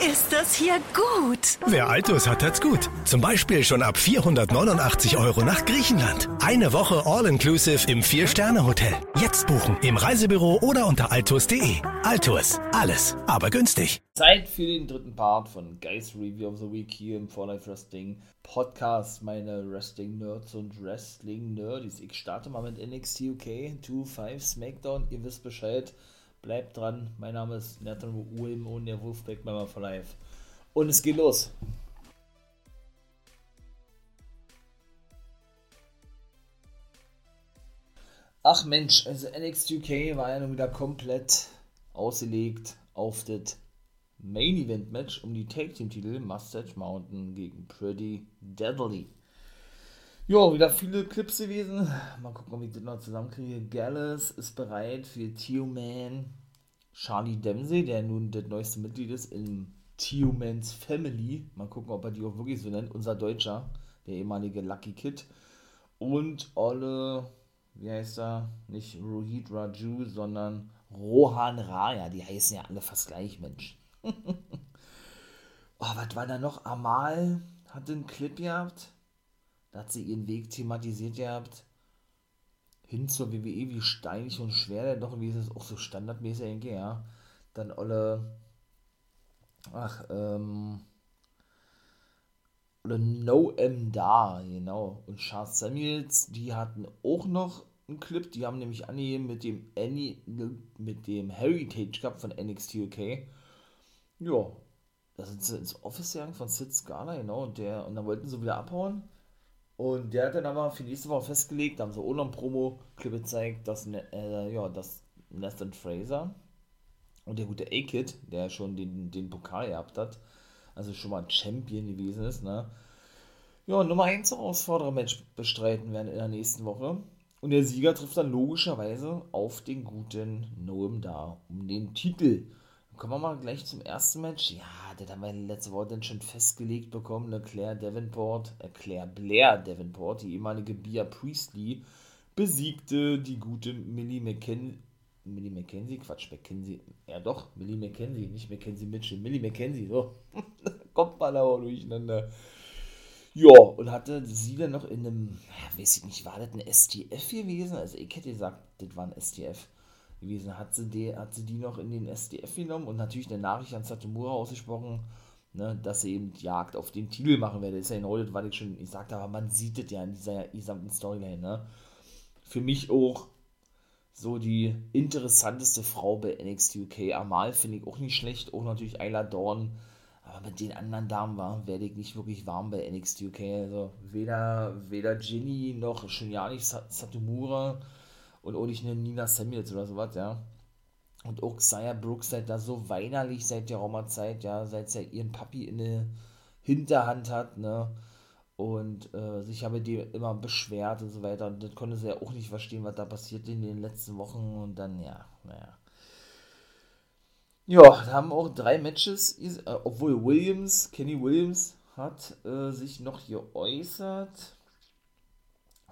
ist das hier gut. Wer Altus hat, hat's gut. Zum Beispiel schon ab 489 Euro nach Griechenland. Eine Woche All-Inclusive im Vier-Sterne-Hotel. Jetzt buchen im Reisebüro oder unter altus.de. Altus, alles, aber günstig. Zeit für den dritten Part von Guys Review of the Week hier im For Life Wrestling Podcast. Meine Wrestling-Nerds und Wrestling-Nerds. Ich starte mal mit NXT UK 2.5 SmackDown. Ihr wisst Bescheid. Bleibt dran. Mein Name ist Nathan Wilm und der Wolfpack Member for Life. Und es geht los. Ach Mensch, also NXT UK war ja nun wieder komplett ausgelegt auf das Main Event Match um die Tag Team Titel Mustache Mountain gegen Pretty Deadly. Ja, wieder viele Clips gewesen. Mal gucken, ob ich das noch zusammenkriege. Gallus ist bereit für Tio-Man. Charlie Dempsey, der nun das neueste Mitglied ist in Tio-Mans Family. Mal gucken, ob er die auch wirklich so nennt. Unser Deutscher, der ehemalige Lucky Kid. Und Olle, wie heißt er? Nicht Rohit Raju, sondern Rohan Raya. Die heißen ja alle fast gleich, Mensch. oh, was war da noch? Amal hat einen Clip gehabt da hat sie ihren Weg thematisiert gehabt. Hin zur WWE, wie steinig und schwer der doch, wie ist es auch so standardmäßig eigentlich, ja. Dann Olle, ach, ähm, oder No M Da, genau. Und Charles Samuels, die hatten auch noch einen Clip, die haben nämlich angegeben mit dem Annie, mit dem Heritage Cup von NXT UK. Ja, da sind sie ins Office gegangen von Sid Scala, genau, und der, und dann wollten sie wieder abhauen. Und der hat dann aber für nächste Woche festgelegt, haben sie auch noch ein Promo-Clip gezeigt, dass, äh, ja, dass Nathan Fraser und der gute A-Kid, der schon den, den Pokal gehabt hat, also schon mal Champion gewesen ist, ne? Ja, Nummer 1 Herausforderer-Match bestreiten werden in der nächsten Woche. Und der Sieger trifft dann logischerweise auf den guten Noam da um den Titel. Kommen wir mal gleich zum ersten Match. Ja, das haben wir letzte Woche dann schon festgelegt bekommen. Ne? Claire Davenport, äh, Claire Blair Davenport, die ehemalige Bia Priestley, besiegte die gute Millie McKenzie. Millie McKenzie, Quatsch, McKenzie, ja doch, Millie McKenzie, nicht McKenzie Mitchell, Millie McKenzie, so, kommt mal da durcheinander. Ja, und hatte sie dann noch in einem, weiß ich nicht, war das ein STF gewesen? Also ich hätte gesagt, das war ein STF gewesen. Hat sie, die, hat sie die noch in den SDF genommen und natürlich eine Nachricht an Satomura ausgesprochen, ne, dass sie eben Jagd auf den Titel machen werde. Das ist ja genau das, was ich schon gesagt habe, man sieht es ja in dieser gesamten Storyline. Ne? Für mich auch so die interessanteste Frau bei NXT UK. Amal finde ich auch nicht schlecht, auch natürlich Ayla Dawn. Aber mit den anderen Damen war, werde ich nicht wirklich warm bei NXT UK. Also weder, weder Ginny noch schon ja nicht Satomura und auch nicht eine Nina Samuels oder sowas, ja. Und auch Xia Brooks seid da so weinerlich seit der Roma-Zeit, ja, seit sie ihren Papi in der Hinterhand hat, ne, und äh, sich habe die immer beschwert und so weiter. Und das konnte sie ja auch nicht verstehen, was da passiert in den letzten Wochen. Und dann, ja, naja. Ja, da haben auch drei Matches, äh, obwohl Williams, Kenny Williams, hat äh, sich noch geäußert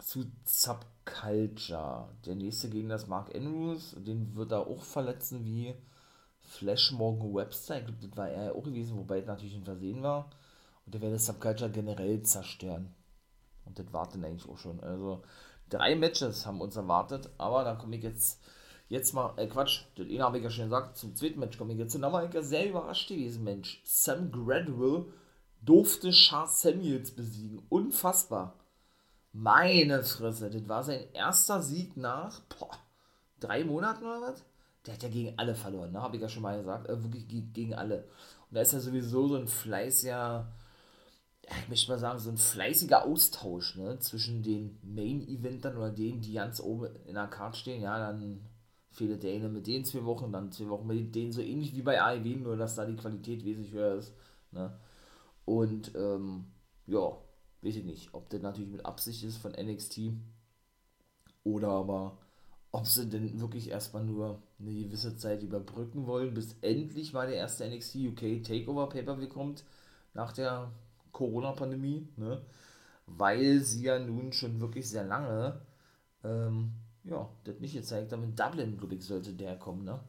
zu Zap Culture. Der nächste Gegner ist Mark Andrews, den wird er auch verletzen wie Flash Morgan Webster. Ich glaube, das war er auch gewesen, wobei es natürlich ein Versehen war. Und der werde Subculture generell zerstören. Und das wartet eigentlich auch schon. Also drei Matches haben uns erwartet, aber da komme ich jetzt, jetzt mal, äh Quatsch, das eine habe ich ja schon gesagt, zum zweiten Match komme ich jetzt. Und da war ich ja sehr überrascht gewesen, Mensch. Sam Gradwell durfte Charles Samuels besiegen. Unfassbar. Meine Fresse, das war sein erster Sieg nach boah, drei Monaten oder was? Der hat ja gegen alle verloren, ne? habe ich ja schon mal gesagt. Äh, wirklich gegen alle. Und da ist ja sowieso so ein fleißiger, ich möchte mal sagen, so ein fleißiger Austausch ne? zwischen den Main-Eventern oder denen, die ganz oben in der Karte stehen. Ja, dann fehlt der eine mit denen zwei Wochen, dann zwei Wochen mit denen, so ähnlich wie bei AEW, nur dass da die Qualität wesentlich höher ist. Ne? Und ähm, ja, weiß ich nicht, ob das natürlich mit Absicht ist von NXT oder aber ob sie denn wirklich erstmal nur eine gewisse Zeit überbrücken wollen, bis endlich mal der erste NXT UK Takeover Pay-Per-View kommt nach der Corona-Pandemie, ne? weil sie ja nun schon wirklich sehr lange ähm, ja, das nicht gezeigt haben. In Dublin, glaube ich, sollte der kommen, ne?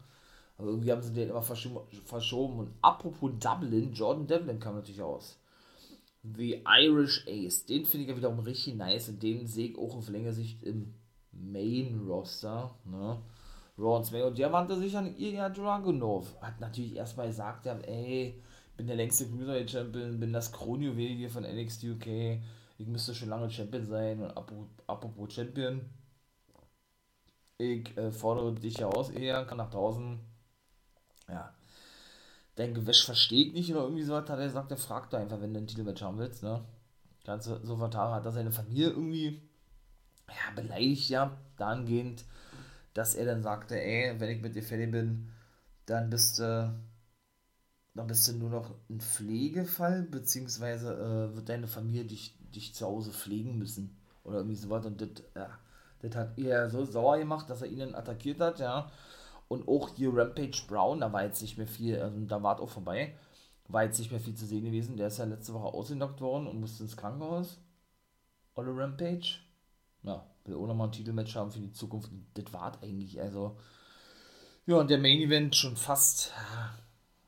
Aber irgendwie haben sie den immer verschoben. Und apropos Dublin, Jordan Devlin kam natürlich aus. The Irish Ace. Den finde ich ja wiederum richtig nice und den sehe ich auch auf längere Sicht im Main Roster. Ne? Raw und der wandte sich an Ilya Dragunov. Hat natürlich erstmal gesagt, ja, ey, bin der längste Cruiserweight Champion, bin das Kronjuwel hier von NXT UK. Ich müsste schon lange Champion sein. Und apropos Champion, ich äh, fordere dich ja aus, Ilya, kann nach draußen. Ja. Dein Gewäsch versteht nicht oder irgendwie so hat er gesagt, er fragt einfach, wenn du einen Titelmatch haben willst, ne? Ganz so vertan hat er seine Familie irgendwie ja, beleidigt ja dahingehend, dass er dann sagte, ey, wenn ich mit dir fertig bin, dann bist du, dann bist du nur noch ein Pflegefall, beziehungsweise äh, wird deine Familie dich, dich zu Hause pflegen müssen. Oder irgendwie sowas. Und das, ja, das hat er so sauer gemacht, dass er ihn attackiert hat, ja. Und auch hier Rampage Brown, da war jetzt nicht mehr viel, also da war es auch vorbei, war jetzt nicht mehr viel zu sehen gewesen. Der ist ja letzte Woche ausgenockt worden und musste ins Krankenhaus. Olle Rampage ja, will auch nochmal ein Titelmatch haben für die Zukunft. Das war eigentlich, also. Ja, und der Main Event schon fast.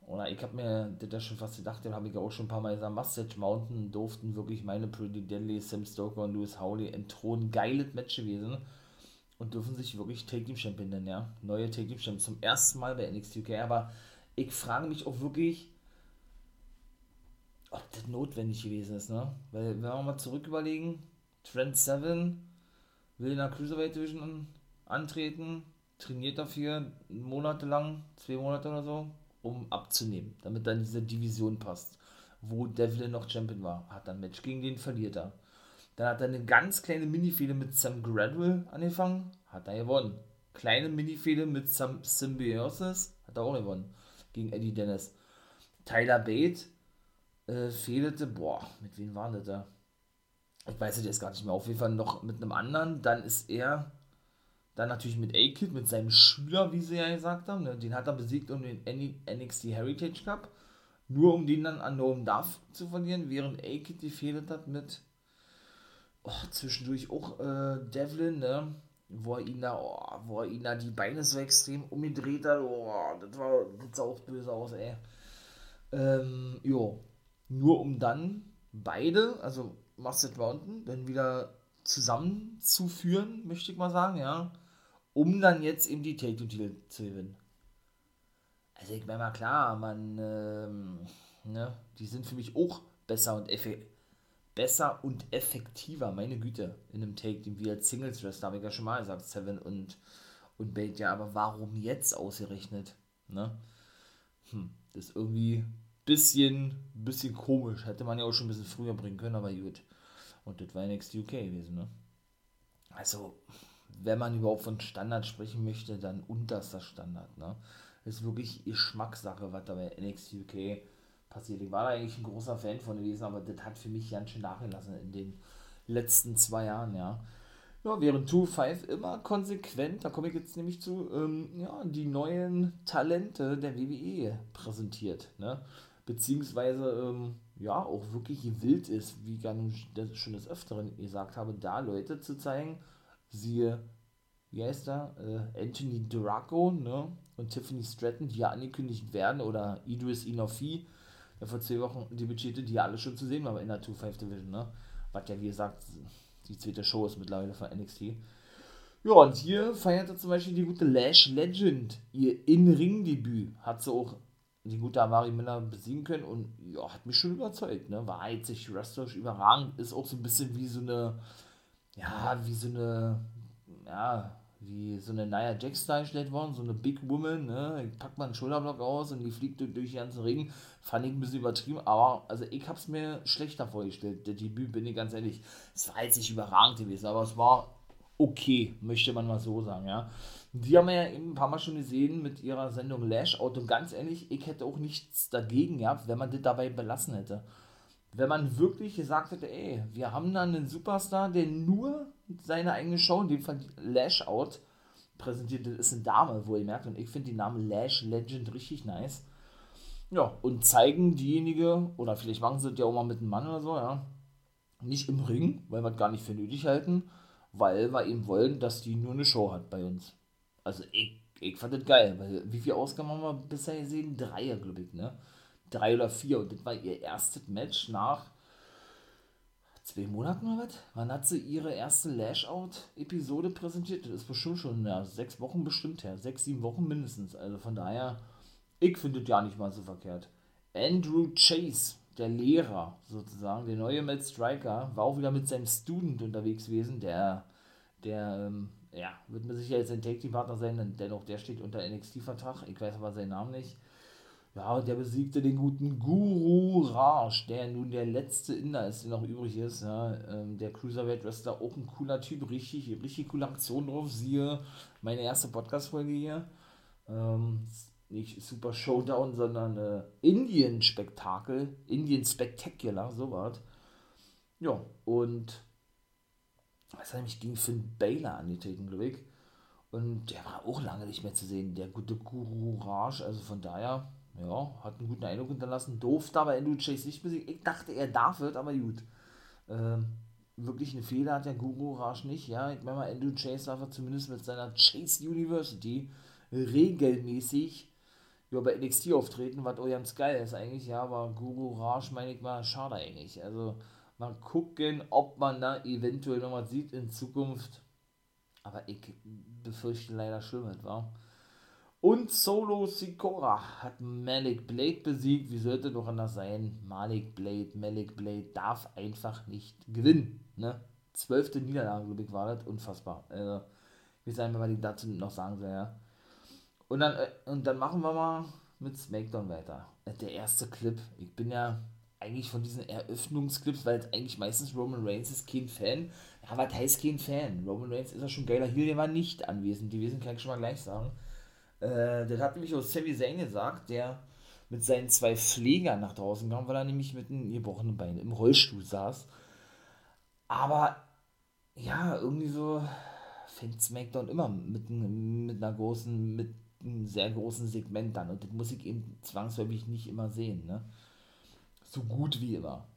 Oder ich habe mir das schon fast gedacht, den habe ich auch schon ein paar Mal gesagt. Mustache Mountain durften wirklich meine Pretty Deadly, Sam Stoker und Louis Howley entthronen. Geiles Match gewesen. Und dürfen sich wirklich Take Team Champion nennen, ja. Neue Take Team Champion. Zum ersten Mal bei NXT UK. Aber ich frage mich auch wirklich, ob das notwendig gewesen ist, ne? Weil, wenn wir mal zurück überlegen, Trent 7 will in der Cruiserweight Division antreten, trainiert dafür monatelang, zwei Monate oder so, um abzunehmen, damit dann diese Division passt, wo Devlin noch Champion war. Hat dann Match gegen den verliert er. Dann hat er eine ganz kleine Minifehde mit Sam Gradwell angefangen, hat er gewonnen. Kleine Minifehde mit Sam Symbiosis, hat er auch gewonnen. Gegen Eddie Dennis. Tyler Bate äh, fehlete, boah, mit wem war das da? ich weiß es jetzt gar nicht mehr, auf jeden Fall noch mit einem anderen. Dann ist er dann natürlich mit A-Kid, mit seinem Schüler, wie sie ja gesagt haben. Ne? Den hat er besiegt um den NXT Heritage Cup. Nur um den dann an Noam Duff zu verlieren, während A-Kid gefehlt hat mit oh, zwischendurch auch äh, Devlin, ne? wo er ihn da, oh, wo er ihn da die Beine so extrem umgedreht hat. Oh, das war das sah auch böse aus, ey. Ähm, jo. Nur um dann beide, also Mustard Mountain dann wieder zusammenzuführen, möchte ich mal sagen, ja, um dann jetzt eben die Take-Two-Titel zu gewinnen. Also ich meine mal klar, man, ähm, ne, die sind für mich auch besser und besser und effektiver, meine Güte, in einem Take-Team wie als Singles-Wrestler, habe ich ja schon mal gesagt, Seven und, und Bate, ja, aber warum jetzt ausgerechnet, ne? Hm, das ist irgendwie bisschen, bisschen komisch. Hätte man ja auch schon ein bisschen früher bringen können, aber gut. Und das war NXT UK gewesen, ne? Also, wenn man überhaupt von Standard sprechen möchte, dann unterster Standard, ne? Das ist wirklich Geschmackssache, was da bei NXT UK passiert. Ich war da eigentlich ein großer Fan von gewesen, aber das hat für mich ganz schön nachgelassen in den letzten zwei Jahren, ja. Ja, während 2-5 immer konsequent, da komme ich jetzt nämlich zu, ähm, ja, die neuen Talente der WWE präsentiert, ne? Beziehungsweise, ähm, ja auch wirklich wild ist, wie ich das schon des Öfteren gesagt habe, da Leute zu zeigen, siehe, wie heißt er, äh, Anthony Draco ne? und Tiffany Stratton, die ja angekündigt werden, oder Idris Inofi, der vor zwei Wochen debütierte, die ja alle schon zu sehen waren in der 2-5 Division, ne? was ja wie gesagt die zweite Show ist mittlerweile von NXT. Ja, und hier feierte zum Beispiel die gute Lash Legend ihr In-Ring-Debüt. Hat sie auch die gute Amari Miller besiegen können und ja, hat mich schon überzeugt, ne? War einzig wrestlerisch überragend, ist auch so ein bisschen wie so eine, ja, wie so eine, ja, wie so eine Nia Jax dargestellt worden, so eine Big Woman, ne? Ich pack mal einen Schulterblock aus und die fliegt durch, durch den ganzen Ring. Fand ich ein bisschen übertrieben, aber also ich hab's mir schlechter vorgestellt. Der Debüt, bin ich ganz ehrlich. Es war jetzt nicht überragend gewesen, aber es war okay, möchte man mal so sagen, ja. Die haben wir ja eben ein paar Mal schon gesehen mit ihrer Sendung Lash Out und ganz ehrlich, ich hätte auch nichts dagegen gehabt, wenn man das dabei belassen hätte. Wenn man wirklich gesagt hätte, ey, wir haben da einen Superstar, der nur seine eigene Show, in dem Fall Lash Out, präsentiert, das ist eine Dame, wo ihr merkt, und ich finde die Namen Lash Legend richtig nice. Ja, und zeigen diejenige, oder vielleicht machen sie das ja auch mal mit einem Mann oder so, ja, nicht im Ring, weil wir es gar nicht für nötig halten, weil wir eben wollen, dass die nur eine Show hat bei uns. Also ich, ich fand das geil, weil wie viele Ausgaben haben wir bisher gesehen? Drei, glaube ich, ne? Drei oder vier. Und das war ihr erstes Match nach zwei Monaten oder was? Wann hat sie ihre erste Lash-Out-Episode präsentiert? Das ist bestimmt schon ja, sechs Wochen bestimmt her. Sechs, sieben Wochen mindestens. Also von daher, ich finde das ja nicht mal so verkehrt. Andrew Chase, der Lehrer sozusagen, der neue Matt Striker, war auch wieder mit seinem Student unterwegs gewesen, der, der, ähm, ja, wird mir sicher jetzt ein Take-Team-Partner sein, denn dennoch, der steht unter NXT-Vertrag. Ich weiß aber seinen Namen nicht. Ja, der besiegte den guten Guru Raj, der nun der letzte Inder ist, der noch übrig ist. Ja, ähm, der Cruiserweight Wrestler, auch ein cooler Typ, richtig, richtig coole Aktion drauf. Siehe meine erste Podcast-Folge hier. Ähm, nicht Super Showdown, sondern äh, Indien-Spektakel, Indien-Spectacular, sowas. Ja, und was hat nämlich gegen Finn Baylor angetreten, glaube ich. Und der war auch lange nicht mehr zu sehen, der gute Guru Raj. Also von daher, ja, hat einen guten Eindruck hinterlassen. Durfte aber Andrew Chase nicht besiegen. Ich dachte, er darf wird, aber gut. Ähm, wirklich eine Fehler hat der Guru Raj nicht. Ja, ich meine mal, Andrew Chase darf er zumindest mit seiner Chase University regelmäßig ja, bei NXT auftreten, was auch ganz geil ist eigentlich, ja, aber Guru Raj meine ich mal schade eigentlich. Also mal gucken, ob man da eventuell noch was sieht in Zukunft. Aber ich befürchte leider Schlimmes, war. Und Solo Sikora hat Malik Blade besiegt. Wie sollte doch anders sein? Malik Blade, Malik Blade darf einfach nicht gewinnen. Ne? Zwölfte Niederlage, glaube ich, war das. Unfassbar. Also, wie sagen wir mal, die dazu noch sagen soll, ja. Und dann, äh, und dann machen wir mal mit SmackDown weiter. Äh, der erste Clip. Ich bin ja eigentlich von diesen Eröffnungsclips, weil es eigentlich meistens Roman Reigns ist, kein Fan. Ja, was heißt kein Fan? Roman Reigns ist ja schon geiler Hier, der war nicht anwesend gewesen, kann ich schon mal gleich sagen. Äh, das hat nämlich auch Sami Zayn gesagt, der mit seinen zwei Pflegern nach draußen kam, weil er nämlich mit einem gebrochenen Bein im Rollstuhl saß. Aber ja, irgendwie so fängt SmackDown immer mit, mit einer großen, mit einem sehr großen Segment dann. Und das muss ich eben zwangsläufig nicht immer sehen. Ne? So gut wie immer.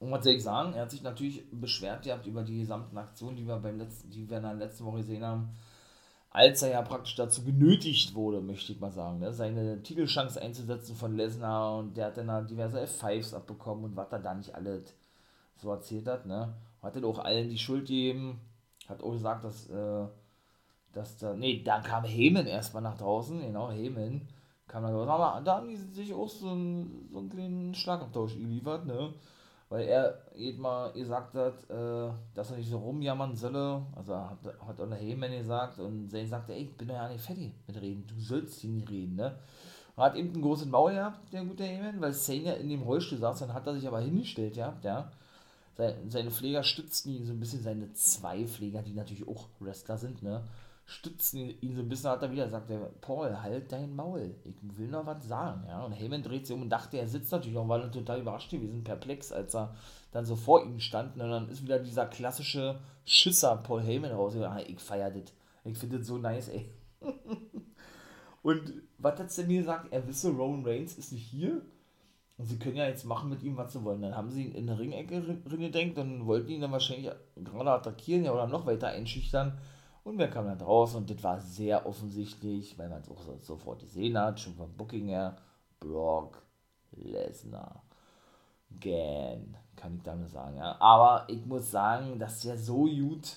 Und was soll ich sagen? Er hat sich natürlich beschwert gehabt über die gesamten Aktionen, die wir beim letzten, die wir in der letzten Woche gesehen haben als er ja praktisch dazu genötigt wurde, möchte ich mal sagen, ne, seine Titelchance einzusetzen von Lesnar und der hat dann diverse F5s abbekommen und was er da nicht alles so erzählt hat, ne, hat dann auch allen die Schuld gegeben, hat auch gesagt, dass, äh, dass da, nee, dann kam Heyman erstmal nach draußen, genau, Heyman kam dann raus, aber da haben die sich auch so einen, so einen kleinen Schlagabtausch geliefert, ne, weil er jedem mal gesagt hat, äh, dass er nicht so rumjammern solle. Also hat, hat auch der Heyman gesagt und Zane sagte, ey, ich bin ja nicht fertig mit reden, du sollst hier nicht reden, ne? Und hat eben einen großen Maul gehabt, der gute Heyman, weil Zane ja in dem Rollstuhl saß, dann hat er sich aber hingestellt, ja, ja. Seine Pfleger stützten ihn so ein bisschen, seine zwei Pfleger, die natürlich auch Wrestler sind, ne? Stützen ihn so ein bisschen, hat er wieder der Paul, halt dein Maul, ich will noch was sagen, ja, und Heyman dreht sich um und dachte, er sitzt natürlich auch, weil er total überrascht gewesen, perplex, als er dann so vor ihm stand, und dann ist wieder dieser klassische Schisser Paul Heyman raus, ah, ich feier das, ich finde das so nice, ey. und was hat er mir gesagt, er wisse, Roman Reigns ist nicht hier, und sie können ja jetzt machen mit ihm, was sie wollen. Dann haben sie ihn in der Ringecke gedenkt. Und wollten ihn dann wahrscheinlich gerade attackieren ja, oder noch weiter einschüchtern. Und wer kam dann raus? Und das war sehr offensichtlich, weil man es auch so, sofort gesehen hat, schon vom Booking her, Brock Lesnar. Gan, kann ich damit sagen. Ja. Aber ich muss sagen, dass der so gut,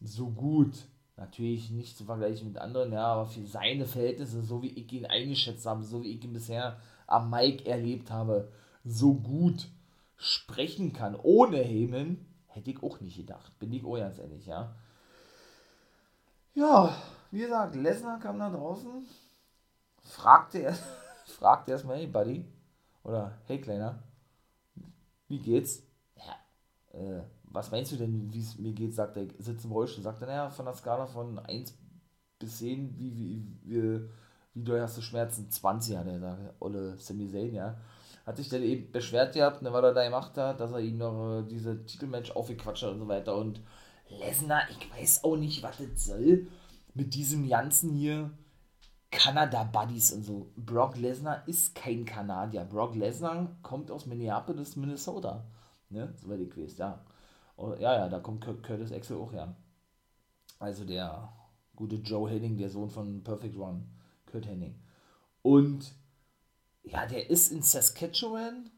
so gut, natürlich nicht zu vergleichen mit anderen, ja, aber für seine Verhältnisse, so wie ich ihn eingeschätzt habe, so wie ich ihn bisher am Mike erlebt habe, so gut sprechen kann, ohne Heyman, hätte ich auch nicht gedacht. Bin ich auch ganz ehrlich, ja. Ja, wie gesagt, Lesnar kam da draußen, fragte er, fragte erstmal, hey Buddy, oder hey Kleiner, wie geht's? Ja, äh, was meinst du denn, wie es mir geht, sagt er, sitzt im Rollstuhl, sagt er, naja, von der Skala von 1 bis 10, wie, wie, wie, wie du hast du Schmerzen? 20, hat er gesagt, Olle Sami Zayn, ja. Hat sich dann eben beschwert gehabt, ne, weil er da gemacht hat, dass er ihn noch äh, diese Titelmatch aufgequatscht hat und so weiter und Lesnar, ich weiß auch nicht, was das soll mit diesem ganzen hier Kanada-Buddies und so. Brock Lesnar ist kein Kanadier. Brock Lesnar kommt aus Minneapolis, Minnesota. Ne? Soweit ich weiß, ja. Oh, ja, ja, da kommt Curtis Axel auch her. Also der Gute Joe Henning, der Sohn von Perfect Run, Kurt Henning. Und ja, der ist in Saskatchewan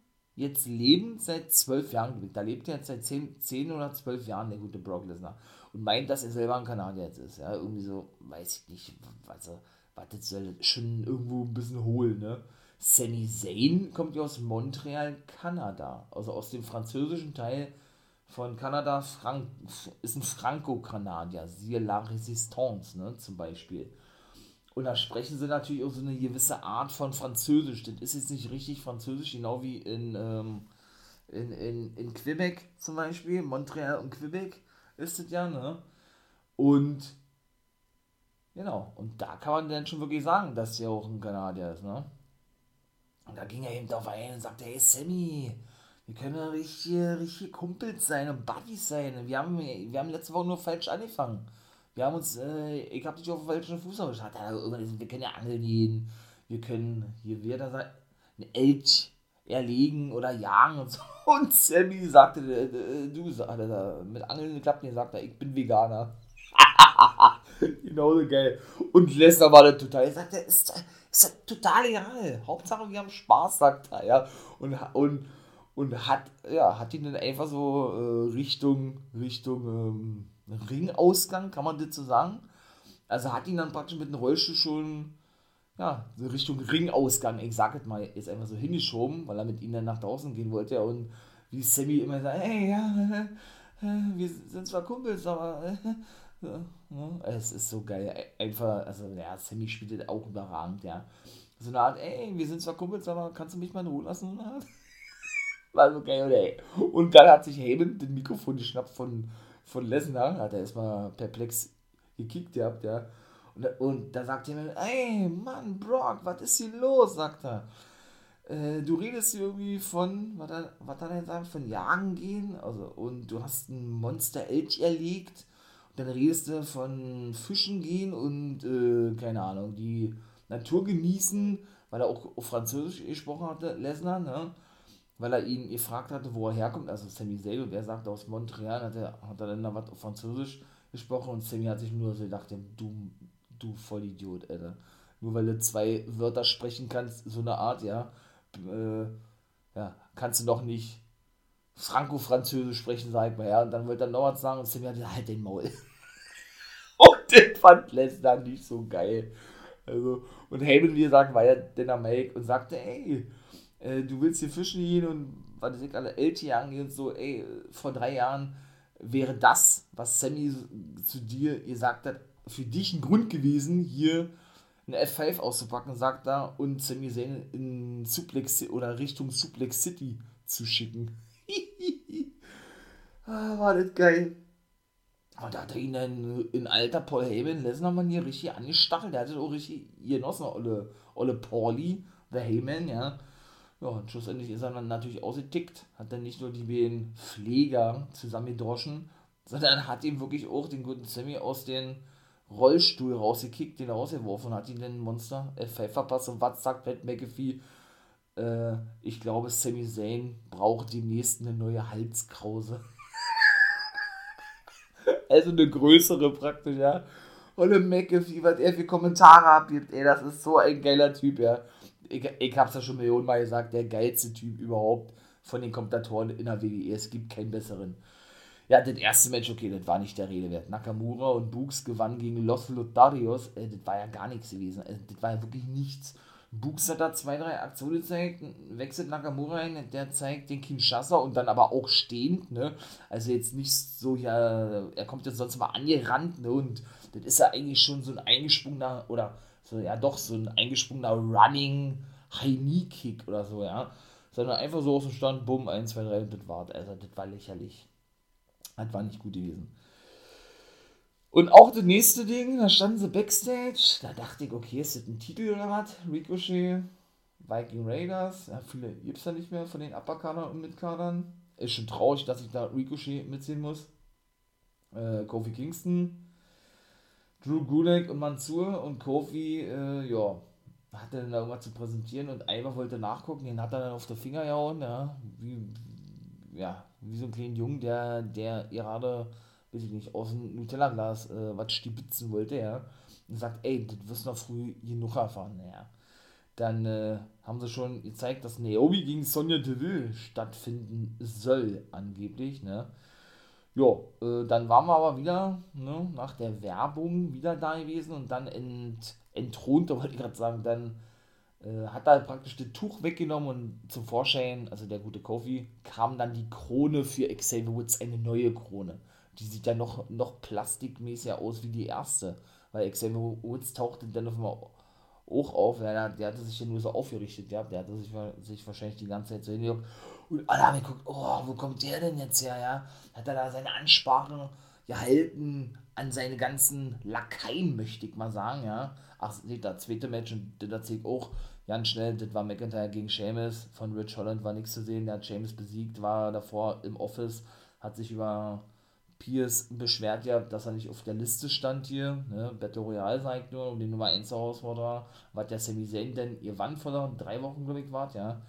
jetzt lebend seit zwölf Jahren. Da lebt er jetzt seit zehn, zehn oder zwölf Jahren, der gute Brock Lesnar. Und meint, dass er selber ein Kanadier jetzt ist. Ja, irgendwie so, weiß ich nicht, was, was das soll schon irgendwo ein bisschen holen, ne? Sami Zayn kommt ja aus Montreal, Kanada. Also aus dem französischen Teil von Kanada, Frank ist ein Franco-Kanadier, siehe La Resistance, ne, zum Beispiel. Und da sprechen sie natürlich auch so eine gewisse Art von Französisch. Das ist jetzt nicht richtig Französisch, genau wie in, ähm, in, in, in Quebec zum Beispiel, Montreal und Quebec ist es ja, ne? Und genau, und da kann man dann schon wirklich sagen, dass der auch ein Kanadier ist, ne? Und da ging er eben drauf ein und sagte, hey Sammy, wir können ja richtige, richtige Kumpels sein und Buddies sein. Wir haben, wir haben letzte Woche nur falsch angefangen. Wir haben uns, äh, ich hab dich auf den falschen Fuß erwischt. Wir können ja angeln gehen. Wir können, hier sein, ein Elch erlegen oder jagen und so. Und Sammy sagte, äh, du, sagte mit Angeln klappt nicht, sagt er, ich bin Veganer. Genauso geil. Und Lesnar war da total, er sagte, ist, ist total egal. Hauptsache wir haben Spaß, sagt er, ja. Und, und und hat, ja, hat ihn dann einfach so äh, Richtung, Richtung ähm, Ringausgang, kann man das so sagen? Also hat ihn dann praktisch mit dem Rollstuhl schon, ja, so Richtung Ringausgang, ich sag es mal, ist einfach so hingeschoben, weil er mit ihm dann nach draußen gehen wollte und wie Sammy immer sagt, hey, ja, wir sind zwar Kumpels, aber ne? es ist so geil, einfach, also ja, Sammy spielt das auch überragend, ja. So eine Art, ey, wir sind zwar Kumpels, aber kannst du mich mal in Ruhe lassen? War so geil, ey. Und dann hat sich Heyman den Mikrofon geschnappt von, von Lesnar, hat er erstmal perplex gekickt gehabt, ja. Und, und da sagt jemand, ey, Mann, Brock, was ist hier los, sagt er. Äh, du redest hier irgendwie von, was hat, er gesagt, von Jagen gehen, also, und du hast ein Monster Elch erlegt, und dann redest du von Fischen gehen und, äh, keine Ahnung, die Natur genießen, weil er auch Französisch gesprochen hatte, Lesnar, ne? Weil er ihn gefragt hatte, wo er herkommt, also Sammy Zayn, und er sagte aus Montreal, hat er, hat er dann da was auf Französisch gesprochen und Sammy hat sich nur so gedacht, du, du Vollidiot, Alter. Nur weil du zwei Wörter sprechen kannst, so eine Art, ja, äh, ja, kannst du doch nicht Franco-Französisch sprechen, sag ich mal, ja, und dann wollte er noch was sagen und Sammy hat gesagt, halt den Maul. und den fand Lesnar nicht so geil. Also, und Heyman, wie gesagt, war ja den am Make und sagte, ey, äh, du willst hier fischen gehen und was ich alle Elche angehen und so, ey, vor drei Jahren wäre das, was Sammy zu dir gesagt hat, für dich ein Grund gewesen, hier ein F5 auszupacken, sagt er, und Sammy Zayn in Suplex oder Richtung Suplex City zu schicken. ah, war das geil. Und da hat er ihn dann in alter Paul Heyman Lesnar man hier richtig angestachelt. Der hatte auch richtig genossen, Olle, Olle Pauli, der Heyman, ja. Ja, und schlussendlich ist er dann natürlich ausgetickt, hat dann nicht nur die beiden Pfleger zusammengedroschen, sondern hat ihm wirklich auch den guten Sammy aus dem Rollstuhl rausgekickt, den rausgeworfen, hat ihn den Monster F5 verpasst und was sagt Pat McAfee? Äh, ich glaube, Sammy Zayn braucht demnächst eine neue Halskrause. also eine größere praktisch, ja. Und McAfee, was er für Kommentare abgibt, ey, das ist so ein geiler Typ, ja ich, ich habe es ja schon Millionen Mal gesagt, der geilste Typ überhaupt von den Kommentatoren in der WWE. Es gibt keinen besseren. Ja, das erste Match, okay, das war nicht der Rede wert. Nakamura und Books gewannen gegen Los Lotarios. Äh, das war ja gar nichts gewesen. Äh, das war ja wirklich nichts. Books hat da zwei, drei Aktionen gezeigt, wechselt Nakamura ein, der zeigt den Kinshasa und dann aber auch stehend, ne? Also jetzt nicht so, ja, er kommt jetzt sonst mal angerannt, ne? Und das ist ja eigentlich schon so ein eingesprungener, oder so, ja doch, so ein eingesprungener Running High-Knee-Kick oder so, ja. Sondern einfach so aus dem Stand, bumm, 1, 2, 3 und das war, also das war lächerlich. Das war nicht gut gewesen. Und auch das nächste Ding, da standen sie Backstage, da dachte ich, okay, ist das ein Titel oder was? Ricochet, Viking Raiders, ja, viele gibt es da nicht mehr von den Upperkadern und Midkadern. Ist schon traurig, dass ich da Ricochet mitziehen muss. Äh, Kofi Kingston, Drew Gulak und Mansur und Kofi, äh, ja, hat er dann irgendwas zu präsentieren und Eimer wollte nachgucken, den hat er dann auf der Finger gehauen, ja, wie, ja, wie so ein kleiner Jungen, der, der gerade weiß ich nicht, aus dem Nutella-Glas äh, was stibitzen wollte, ja, und sagt, ey, das wirst du noch früh genug erfahren, naja. Dann äh, haben sie schon gezeigt, dass Naomi gegen Sonja Deville stattfinden soll, angeblich, ne. Jo, äh, dann waren wir aber wieder, ne, nach der Werbung wieder da gewesen und dann ent, entthront, wollte ich gerade sagen, dann äh, hat er praktisch das Tuch weggenommen und zum Vorschein, also der gute Kofi, kam dann die Krone für Xavier Woods, eine neue Krone. Die sieht ja noch, noch plastikmäßiger aus wie die erste, weil Xavier Woods tauchte dann auf einmal auch auf, ja, der, hatte sich ja nur so aufgerichtet, ja, der hatte sich, sich wahrscheinlich die ganze Zeit so hingeguckt und alle haben geguckt, oh, wo kommt der denn jetzt her, ja, hat er da seine Ansprache gehalten an seine ganzen Lakaien, möchte ich mal sagen, ja, ach, seht das zweite Match und das erzählt auch ganz schnell, das war McIntyre gegen Seamus, von Rich Holland war nichts zu sehen, der hat Seamus besiegt, war davor im Office, hat sich über Pierce beschwert ja, dass er nicht auf der Liste stand hier, ne, Battle Royale sagt nur, um den Nummer 1 Herausforderer, war. Der Sami Zayn denn ihr Wand vor drei Wochen, glaube ich, war, ja,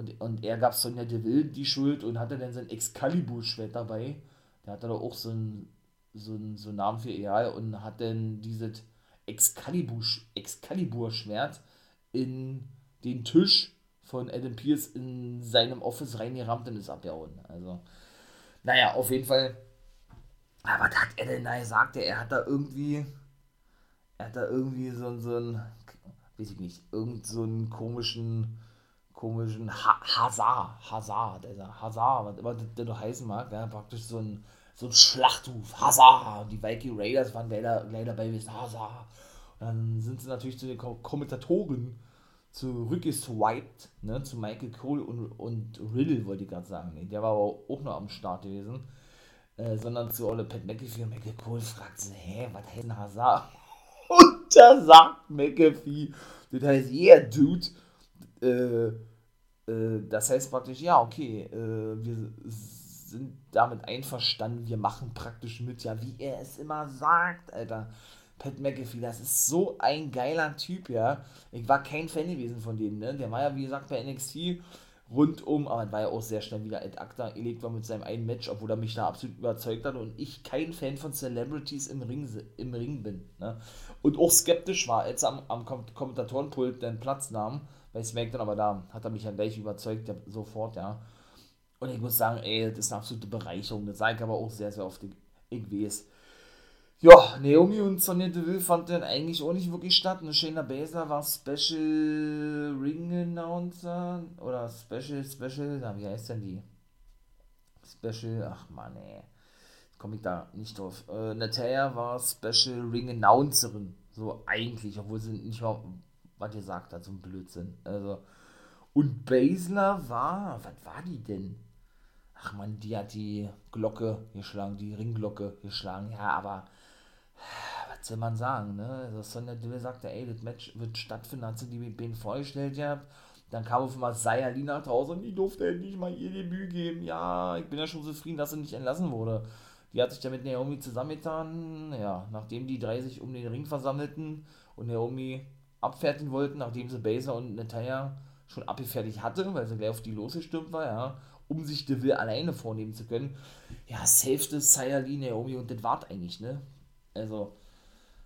und, und er gab Sonja Deville die Schuld und hatte dann sein Excalibur-Schwert dabei, der hatte doch auch so einen so so einen Namen für Eal und hat dann dieses Excalibur-Schwert Excalibur in den Tisch von Adam Pierce in seinem Office reingerammt und ist abgehauen. Also, naja, auf jeden Fall. Aber was hat er denn da gesagt? Er hat da irgendwie. Er hat da irgendwie so, so ein. Weiß ich nicht. Irgend so einen komischen. Komischen ha Hazard. Hazard. Also Hazard, was immer der noch heißen mag. Ja, praktisch so ein. So ein Schlachtruf. Hazard. Die Viking Raiders waren leider, leider bei Hazard dann sind sie natürlich zu den Kommentatoren zurückgeswiped, ne, zu Michael Cole und, und Riddle, wollte ich gerade sagen. Nee, der war aber auch noch am Start gewesen. Äh, sondern zu Olle Pat McAfee und Michael Cole fragt sie, hä, was heißt denn Hazard? Und da sagt McAfee, das heißt, yeah, dude, äh, äh, das heißt praktisch, ja, okay, äh, wir sind damit einverstanden, wir machen praktisch mit, ja, wie er es immer sagt, Alter. Pat McAfee, das ist so ein geiler Typ, ja. Ich war kein Fan gewesen von dem, ne? Der war ja, wie gesagt, bei NXT rundum, aber war ja auch sehr schnell wieder ad acta gelegt war mit seinem einen Match, obwohl er mich da absolut überzeugt hat und ich kein Fan von Celebrities im Ring, im Ring bin. Ne? Und auch skeptisch war, als er am, am Kommentatorenpult den Platz nahm, bei SmackDown, aber da hat er mich ja gleich überzeugt, ja, sofort, ja. Und ich muss sagen, ey, das ist eine absolute Bereicherung. Das sage ich aber auch sehr, sehr oft. Ich weiß. Ja, Naomi und Sonja Deville fand dann eigentlich auch nicht wirklich statt. Eine Shayna Baszler war Special Ring Announcer oder Special, Special, na, wie heißt denn die? Special, ach man, ey. Komme ich da nicht drauf. Äh, Natalia war Special Ring Announcerin. So eigentlich, obwohl sie nicht mal was gesagt hat, so ein Blödsinn. Also. Und Baszler war, was war die denn? Ach man, die hat die Glocke geschlagen, die Ringglocke geschlagen. Ja, aber was soll man sagen, ne? Also Sonja Deville sagte, ey, das Match wird stattfinden, hat sie die Ben vorgestellt gehabt. Dann kam auf einmal Sayali nach Hause und die durfte endlich mal ihr Debüt geben. Ja, ich bin ja schon zufrieden, dass sie nicht entlassen wurde. Die hat sich dann mit Naomi zusammengetan, ja, nachdem die drei sich um den Ring versammelten und Naomi abfertigen wollten, nachdem sie Baser und Natalia schon abgefertigt hatte, weil sie gleich auf die losgestürmt war, ja, um sich Deville alleine vornehmen zu können. Ja, safete Sayali, Naomi und das war's eigentlich, ne? Also,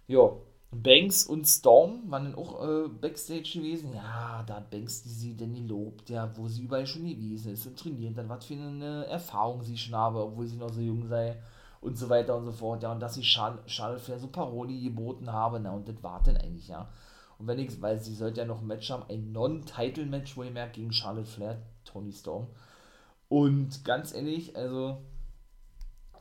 ja. Banks und Storm waren dann auch äh, Backstage gewesen. Ja, da hat Banks die sie denn gelobt, ja, wo sie überall schon gewesen ist und trainiert, dann was für eine Erfahrung sie schon habe, obwohl sie noch so jung sei und so weiter und so fort. Ja, und dass sie Charlotte Flair so Paroli geboten habe, na, und das war denn eigentlich, ja. Und wenn ich, weil sie sollte ja noch ein Match haben, ein Non-Title-Match, wo ihr merkt, gegen Charlotte Flair, Tony Storm. Und ganz ehrlich, also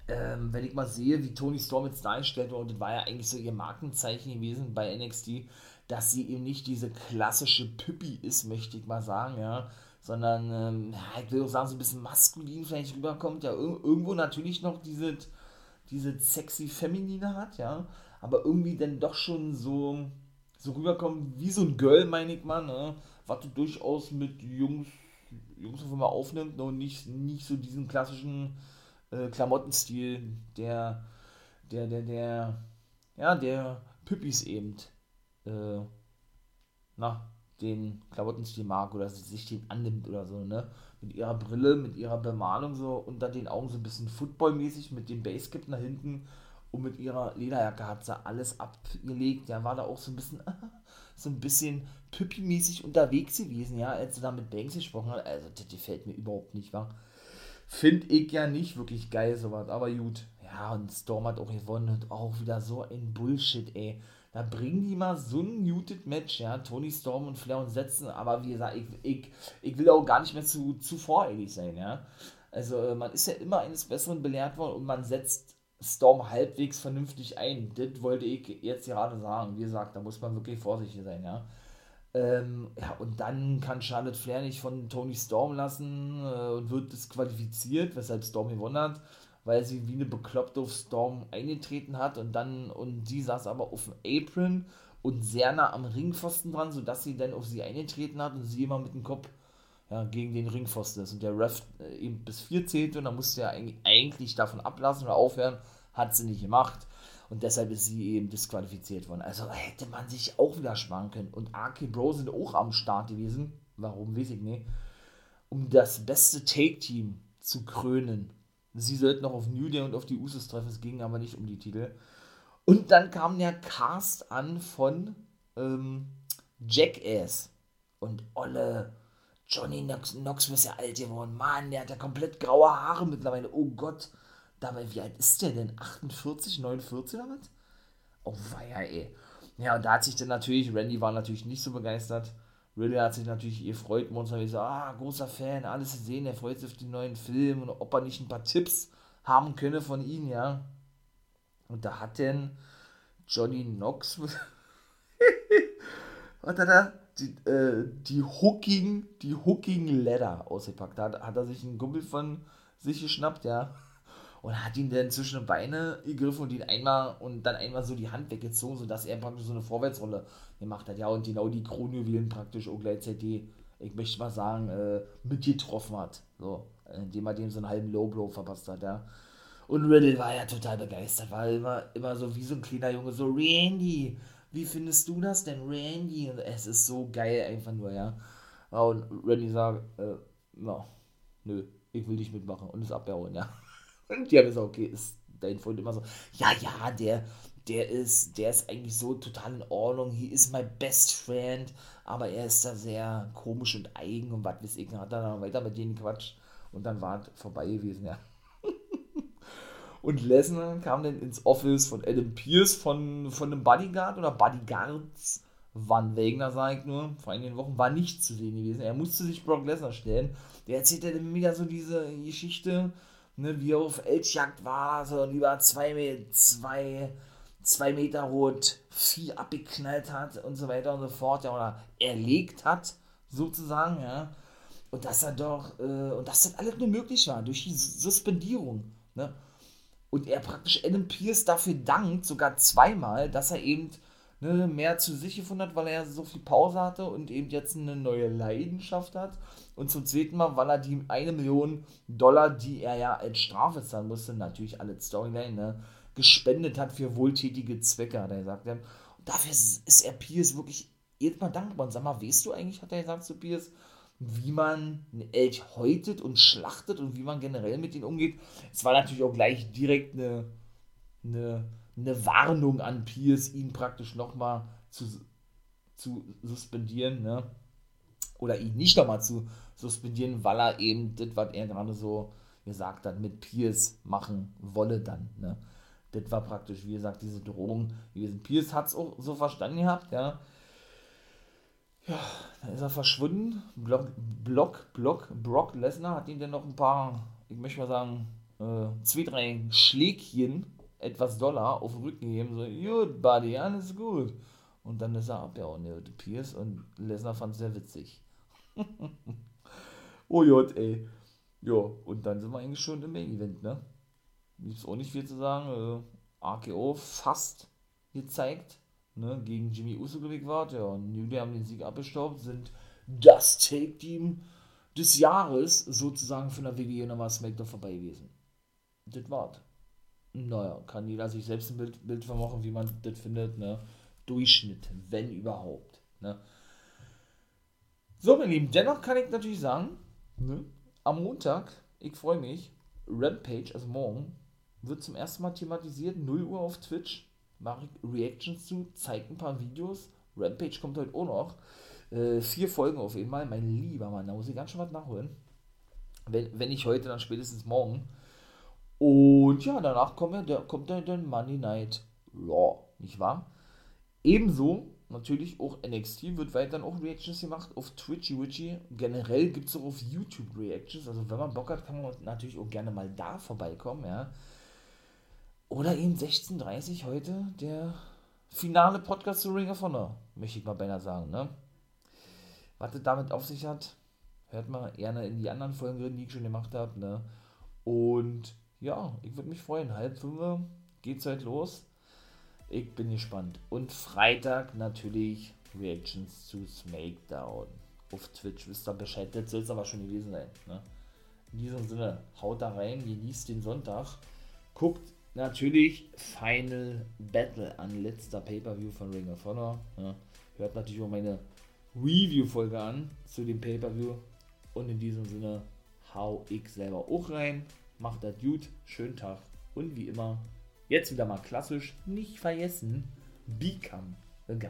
ähm, wenn ich mal sehe, wie Tony Storm jetzt dargestellt wurde, das war ja eigentlich so ihr Markenzeichen gewesen bei NXT, dass sie eben nicht diese klassische Püppi ist, möchte ich mal sagen, ja, sondern, ähm, ich will auch sagen, so ein bisschen maskulin vielleicht rüberkommt, ja, ir irgendwo natürlich noch diese, diese sexy Feminine hat, ja, aber irgendwie dann doch schon so, so rüberkommt wie so ein Girl, meine ich mal, ne, was du durchaus mit Jungs, Jungs auf einmal aufnimmt ne, und nicht, nicht so diesen klassischen äh, Klamottenstil der, der, der, der, ja, der Püppis eben, äh, na, den Klamottenstil mag oder sich den annimmt oder so, ne? Mit ihrer Brille, mit ihrer Bemalung so unter den Augen so ein bisschen Football-mäßig mit dem Basecap nach hinten und mit ihrer Lederjacke hat sie alles abgelegt. Ja, war da auch so ein bisschen, so ein bisschen Püppi-mäßig unterwegs gewesen, ja, als sie da mit Banks gesprochen hat. Also, das gefällt mir überhaupt nicht, wa? Finde ich ja nicht wirklich geil, sowas, aber gut. Ja, und Storm hat auch gewonnen und auch wieder so ein Bullshit, ey. Da bringen die mal so ein muted Match, ja, Tony Storm und Flair und setzen, aber wie gesagt, ich, ich, ich will auch gar nicht mehr zu, zu voreilig sein, ja. Also, äh, man ist ja immer eines Besseren belehrt worden und man setzt Storm halbwegs vernünftig ein. Das wollte ich jetzt gerade sagen. Wie gesagt, da muss man wirklich vorsichtig sein, ja. Ähm, ja, und dann kann Charlotte Flair nicht von Tony Storm lassen äh, und wird disqualifiziert, weshalb Storm gewonnen hat, weil sie wie eine Bekloppte auf Storm eingetreten hat und dann, und sie saß aber auf dem Apron und sehr nah am Ringpfosten dran, sodass sie dann auf sie eingetreten hat und sie immer mit dem Kopf ja, gegen den Ringpfosten ist und der Ref äh, eben bis 4 zählte und dann musste er eigentlich davon ablassen oder aufhören, hat sie nicht gemacht. Und deshalb ist sie eben disqualifiziert worden. Also hätte man sich auch wieder sparen können. Und RK Bro sind auch am Start gewesen. Warum, weiß ich nicht. Um das beste Take-Team zu krönen. Sie sollten noch auf New Day und auf die Usos treffen. Es ging aber nicht um die Titel. Und dann kam der Cast an von ähm, Jackass. Und Olle Johnny Knox, Knox ist ja alt geworden. Mann, der hat ja komplett graue Haare mittlerweile. Oh Gott. Dabei, wie alt ist der denn? 48, 49 oder was? Oh, weia, ey. Ja, und da hat sich dann natürlich, Randy war natürlich nicht so begeistert. Ridley hat sich natürlich gefreut, Monster so, ah, großer Fan, alles gesehen, er freut sich auf den neuen Film und ob er nicht ein paar Tipps haben könne von ihm, ja. Und da hat denn Johnny Knox, was hat er Die, äh, die Hooking, die Hooking Ladder ausgepackt. Da hat, hat er sich einen Kumpel von sich geschnappt, ja und hat ihn dann zwischen die Beine gegriffen und ihn einmal und dann einmal so die Hand weggezogen, sodass er praktisch so eine Vorwärtsrolle gemacht hat. Ja, und genau die Kronjuwelen praktisch auch gleichzeitig, ich möchte mal sagen, äh, mitgetroffen hat. So, indem er dem so einen halben Low-Blow verpasst hat, ja. Und Riddle war ja total begeistert, war immer, immer so wie so ein kleiner Junge, so Randy, wie findest du das denn, Randy? Es ist so geil einfach nur, ja. Und Randy sagt, äh, ja, nö, ich will dich mitmachen und es abbauen, ja. Und die haben gesagt, okay, ist dein Freund immer so, ja, ja, der, der ist, der ist eigentlich so total in Ordnung, he is my best friend, aber er ist da sehr komisch und eigen und was weiß ich, hat dann weiter mit denen Quatsch und dann war es vorbei gewesen, ja. Und Lesnar kam dann ins Office von Adam Pierce von, von einem Bodyguard oder Bodyguards, Van Wegner, sage ich nur, vor einigen Wochen war nicht zu sehen gewesen. Er musste sich Brock Lesnar stellen. Der erzählt dann wieder so diese Geschichte, ne, wie er auf Elchjagd war, so über zwei, zwei, zwei Meter rot Vieh abgeknallt hat und so weiter und so fort, ja, oder erlegt hat, sozusagen, ja. Und dass er doch, äh, und dass das alles nur möglich war, durch die Suspendierung, ne. Und er praktisch Adam Pierce dafür dankt, sogar zweimal, dass er eben ne, mehr zu sich gefunden hat, weil er so viel Pause hatte und eben jetzt eine neue Leidenschaft hat. Und zum zweiten Mal, weil er die eine Million Dollar, die er ja als Strafe zahlen musste, natürlich alle Storyline, ne, gespendet hat für wohltätige Zwecke, hat er gesagt. Und dafür ist er Pierce wirklich jedes Mal dankbar. Und sag mal, weißt du eigentlich, hat er gesagt zu Pierce, wie man einen Elch häutet und schlachtet und wie man generell mit ihnen umgeht. Es war natürlich auch gleich direkt eine, eine eine Warnung an Pierce, ihn praktisch nochmal zu, zu suspendieren, ne? Oder ihn nicht nochmal zu suspendieren, weil er eben das, was er gerade so gesagt hat, mit Pierce machen wolle dann, ne? Das war praktisch, wie gesagt, diese Drohung gewesen. Pierce hat es auch so verstanden gehabt, ja. Ja, dann ist er verschwunden. Block, Block, Block, Brock Lesnar hat ihm dann noch ein paar, ich möchte mal sagen, äh, zwei, drei Schlägchen etwas Dollar auf den Rücken geben, so, gut, Buddy, alles gut. Und dann ist er abgehauen, der Pierce, und Lesnar fand es sehr witzig. oh Gott, ey. Ja, und dann sind wir eigentlich schon im Main Event, ne? Gibt's auch nicht viel zu sagen. Äh, RKO fast gezeigt, ne? Gegen Jimmy Uso gewickt war. Ja, und New Day haben den Sieg abgestaubt, sind das Take-Team des Jahres sozusagen von der WWE nochmal SmackDown vorbei gewesen. Das war's naja, kann jeder sich selbst ein Bild, Bild vermachen, wie man das findet, ne? Durchschnitt, wenn überhaupt, ne? So, meine Lieben, dennoch kann ich natürlich sagen, ne, am Montag, ich freue mich, Rampage, also morgen, wird zum ersten Mal thematisiert, 0 Uhr auf Twitch, mache Reactions zu, zeige ein paar Videos. Rampage kommt heute auch noch. Äh, vier Folgen auf Fall, mein lieber Mann, da muss ich ganz schön was nachholen. Wenn, wenn nicht heute, dann spätestens morgen. Und ja, danach kommt, ja, der, kommt dann der Monday Night Raw, nicht wahr? Ebenso natürlich auch NXT wird weiterhin auch Reactions gemacht auf Twitchy Witchy. Generell gibt es auch auf YouTube Reactions. Also wenn man Bock hat, kann man natürlich auch gerne mal da vorbeikommen, ja. Oder eben 16.30 heute der finale Podcast zu Ring of Honor, möchte ich mal beinahe sagen, ne? Was das damit auf sich hat, hört mal gerne in die anderen Folgen drin, die ich schon gemacht habe, ne? Und ja, ich würde mich freuen. Halb fünf geht's heute los. Ich bin gespannt. Und Freitag natürlich Reactions zu SmackDown. Auf Twitch wisst ihr Bescheid. Das soll es aber schon gewesen sein. Ne? In diesem Sinne, haut da rein, genießt den Sonntag. Guckt natürlich Final Battle an, letzter Pay-Per-View von Ring of Honor. Ne? Hört natürlich auch meine Review-Folge an zu dem Pay-Per-View. Und in diesem Sinne, hau ich selber auch rein. Macht das gut, schönen Tag und wie immer Jetzt wieder mal klassisch, nicht vergessen, become a guy.